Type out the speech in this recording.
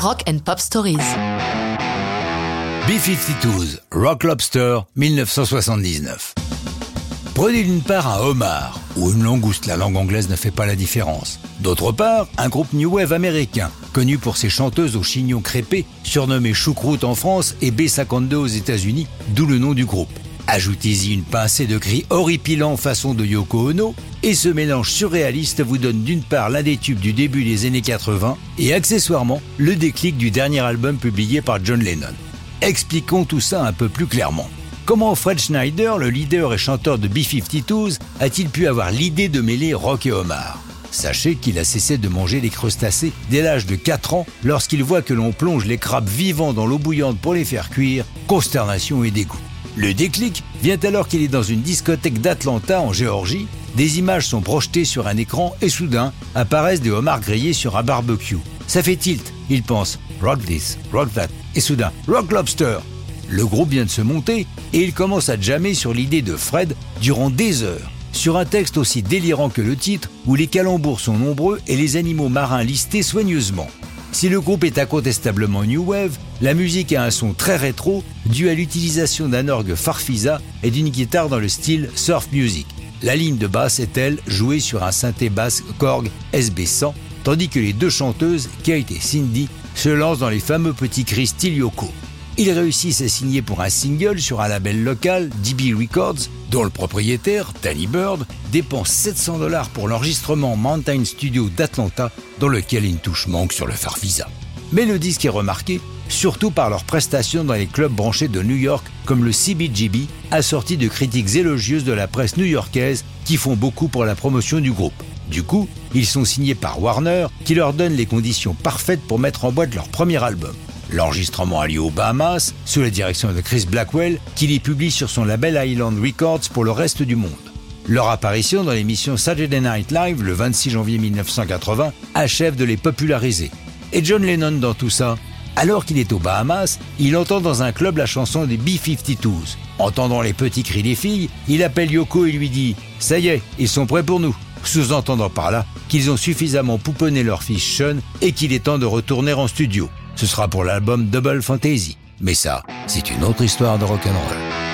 Rock and Pop Stories. B-52s, Rock Lobster, 1979. Prenez d'une part un homard, ou une langouste, la langue anglaise ne fait pas la différence. D'autre part, un groupe New Wave américain, connu pour ses chanteuses au chignon crépé, surnommé Choucroute en France et B-52 aux États-Unis, d'où le nom du groupe. Ajoutez-y une pincée de cris horripilants façon de Yoko Ono, et ce mélange surréaliste vous donne d'une part l'un des tubes du début des années 80, et accessoirement le déclic du dernier album publié par John Lennon. Expliquons tout ça un peu plus clairement. Comment Fred Schneider, le leader et chanteur de B-52s, a-t-il pu avoir l'idée de mêler rock et homard? Sachez qu'il a cessé de manger les crustacés dès l'âge de 4 ans lorsqu'il voit que l'on plonge les crabes vivants dans l'eau bouillante pour les faire cuire, consternation et dégoût. Le déclic vient alors qu'il est dans une discothèque d'Atlanta en Géorgie. Des images sont projetées sur un écran et soudain apparaissent des homards grillés sur un barbecue. Ça fait tilt. Il pense rock this, rock that et soudain rock lobster. Le groupe vient de se monter et il commence à jammer sur l'idée de Fred durant des heures. Sur un texte aussi délirant que le titre, où les calembours sont nombreux et les animaux marins listés soigneusement. Si le groupe est incontestablement New Wave, la musique a un son très rétro dû à l'utilisation d'un orgue Farfisa et d'une guitare dans le style surf music. La ligne de basse est elle jouée sur un synthé basse Korg SB100, tandis que les deux chanteuses, Kate et Cindy, se lancent dans les fameux petits cris style. Ils réussissent à signer pour un single sur un label local, DB Records, dont le propriétaire, Danny Bird, dépense 700 dollars pour l'enregistrement Mountain Studio d'Atlanta, dans lequel une touche manque sur le Farfisa. Mais le disque est remarqué surtout par leurs prestations dans les clubs branchés de New York comme le CBGB, assorti de critiques élogieuses de la presse new-yorkaise qui font beaucoup pour la promotion du groupe. Du coup, ils sont signés par Warner qui leur donne les conditions parfaites pour mettre en boîte leur premier album. L'enregistrement a lieu aux Bahamas, sous la direction de Chris Blackwell, qui les publie sur son label Island Records pour le reste du monde. Leur apparition dans l'émission Saturday Night Live le 26 janvier 1980 achève de les populariser. Et John Lennon dans tout ça? Alors qu'il est aux Bahamas, il entend dans un club la chanson des B-52s. Entendant les petits cris des filles, il appelle Yoko et lui dit ⁇ Ça y est, ils sont prêts pour nous !⁇ sous-entendant par là qu'ils ont suffisamment pouponné leur fils Sean et qu'il est temps de retourner en studio. Ce sera pour l'album Double Fantasy. Mais ça, c'est une autre histoire de rock'n'roll.